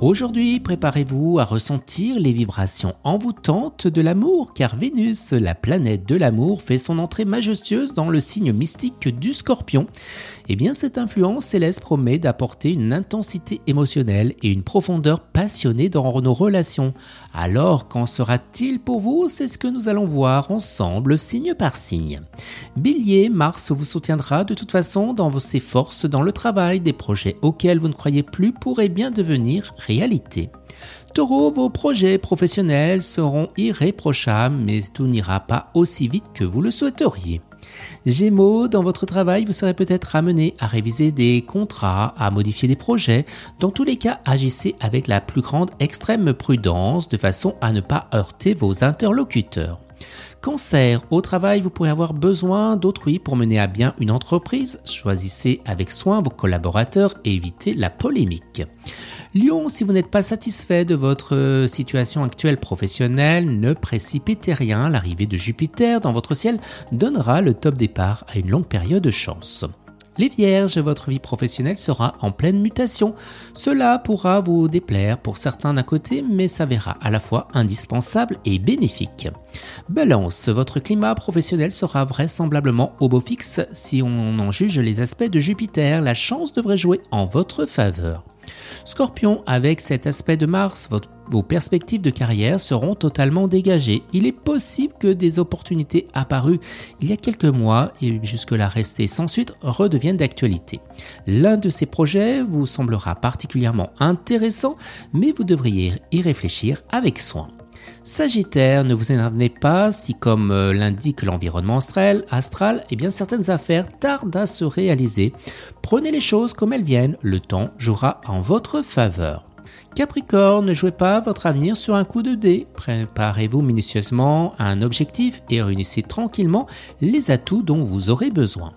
Aujourd'hui, préparez-vous à ressentir les vibrations envoûtantes de l'amour, car Vénus, la planète de l'amour, fait son entrée majestueuse dans le signe mystique du scorpion. Eh bien, cette influence céleste promet d'apporter une intensité émotionnelle et une profondeur passionnée dans nos relations. Alors, qu'en sera-t-il pour vous? C'est ce que nous allons voir ensemble, signe par signe. Bélier, Mars vous soutiendra de toute façon dans vos forces dans le travail. Des projets auxquels vous ne croyez plus pourraient bien devenir réalité. Taureau, vos projets professionnels seront irréprochables, mais tout n'ira pas aussi vite que vous le souhaiteriez. Gémeaux, dans votre travail, vous serez peut-être amené à réviser des contrats, à modifier des projets. Dans tous les cas, agissez avec la plus grande extrême prudence de façon à ne pas heurter vos interlocuteurs. Cancer, au travail, vous pourrez avoir besoin d'autrui pour mener à bien une entreprise. Choisissez avec soin vos collaborateurs et évitez la polémique. Lion, si vous n'êtes pas satisfait de votre euh, situation actuelle professionnelle, ne précipitez rien. L'arrivée de Jupiter dans votre ciel donnera le top départ à une longue période de chance. Les vierges, votre vie professionnelle sera en pleine mutation. Cela pourra vous déplaire pour certains d'un côté, mais s'avérera à la fois indispensable et bénéfique. Balance, votre climat professionnel sera vraisemblablement au beau fixe. Si on en juge les aspects de Jupiter, la chance devrait jouer en votre faveur. Scorpion, avec cet aspect de Mars, vos perspectives de carrière seront totalement dégagées. Il est possible que des opportunités apparues il y a quelques mois et jusque-là restées sans suite redeviennent d'actualité. L'un de ces projets vous semblera particulièrement intéressant, mais vous devriez y réfléchir avec soin. Sagittaire, ne vous énervez pas si, comme euh, l'indique l'environnement astral, astral, eh bien certaines affaires tardent à se réaliser. Prenez les choses comme elles viennent, le temps jouera en votre faveur. Capricorne, ne jouez pas votre avenir sur un coup de dé. Préparez-vous minutieusement à un objectif et réunissez tranquillement les atouts dont vous aurez besoin.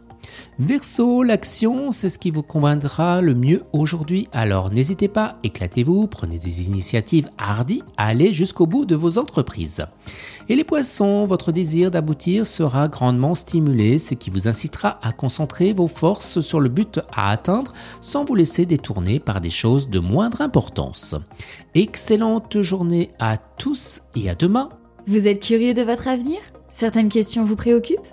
Verso, l'action, c'est ce qui vous convaincra le mieux aujourd'hui. Alors n'hésitez pas, éclatez-vous, prenez des initiatives hardies, allez jusqu'au bout de vos entreprises. Et les poissons, votre désir d'aboutir sera grandement stimulé, ce qui vous incitera à concentrer vos forces sur le but à atteindre sans vous laisser détourner par des choses de moindre importance. Excellente journée à tous et à demain. Vous êtes curieux de votre avenir? Certaines questions vous préoccupent?